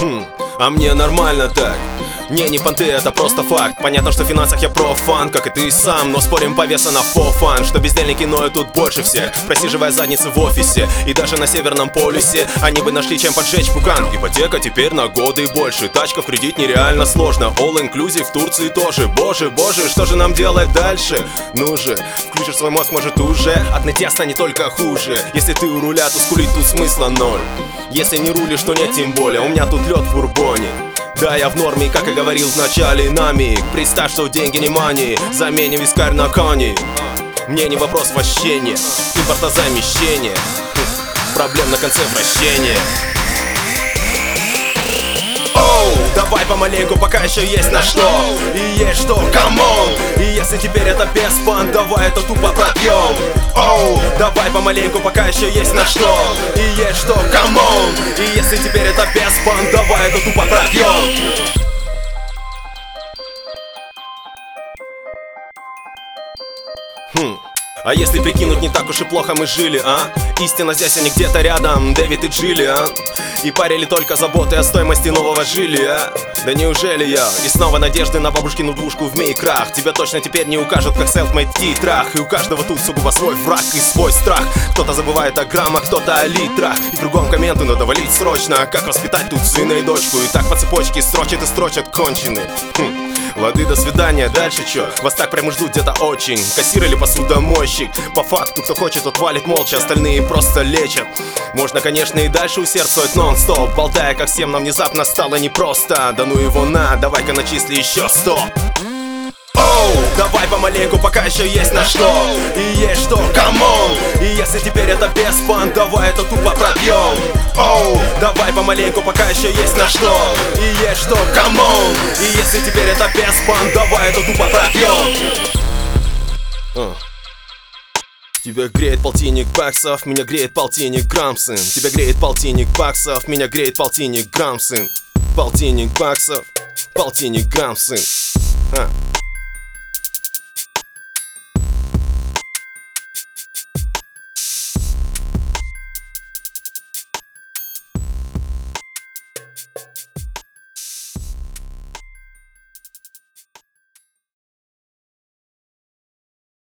Хм, а мне нормально так. Не, не понты, это просто факт. Понятно, что в финансах я профан, как и ты сам Но спорим по весу на фофан Что бездельники ноют тут больше всех. Просиживая задницы в офисе И даже на Северном полюсе Они бы нашли чем поджечь пукан. Ипотека теперь на годы и больше Тачка в кредит нереально сложно. All inclusive в Турции тоже. Боже, боже, что же нам делать дальше? Ну же, включишь свой мозг, может уже От нытья станет только хуже. Если ты у руля, то скулить тут смысла ноль. Если не рулишь, то нет тем более. У меня тут лед в бурбоне да, я в норме, как и говорил в начале нами. Представь, что деньги не мани Заменим вискарь на кони. Мне не вопрос вощения Импортозамещение Проблем на конце вращения. Оу, давай помаленьку, пока еще есть на что. И есть что, камон. И если теперь это без пан, давай это тупо пропьем. Оу, давай помаленьку, пока еще есть на что. И есть что, come on. И если теперь это беспонт, давай это тупо пропьем. Хм. А если прикинуть, не так уж и плохо мы жили, а? Истина здесь, а не где-то рядом, Дэвид и Джиллиан? И парили только заботы о стоимости нового жилья Да неужели я? И снова надежды на бабушкину двушку в мейкрах. Тебя точно теперь не укажут, как self-made титрах. И у каждого тут сугубо свой враг и свой страх. Кто-то забывает о граммах, кто-то о литрах. И другом комменту надо валить срочно. Как воспитать тут сына и дочку? И так по цепочке строчат и строчат кончены хм. Лады, до свидания, дальше чё? Вас так прямо ждут где-то очень. Кассир или посудомойщик По факту, кто хочет, тот валит молча Остальные просто лечат. Можно, конечно, и дальше усердствовать нон-стоп. Болтая, как всем нам внезапно стало непросто. Да ну его на, давай-ка начисли еще сто. Оу, давай помаленьку, пока еще есть на что. И есть что, come on. И если теперь это беспонт, давай это тупо пропьем Оу, давай помаленьку, пока еще есть на что. И есть что, come on. И если теперь это беспонт, давай это тупо пропьем uh. Тебя греет полтинник баксов, меня греет полтинник грамм, сын. Тебя греет полтинник баксов, меня греет полтинник грамм, сын. Полтинник баксов, полтинник грамм, сын. А. you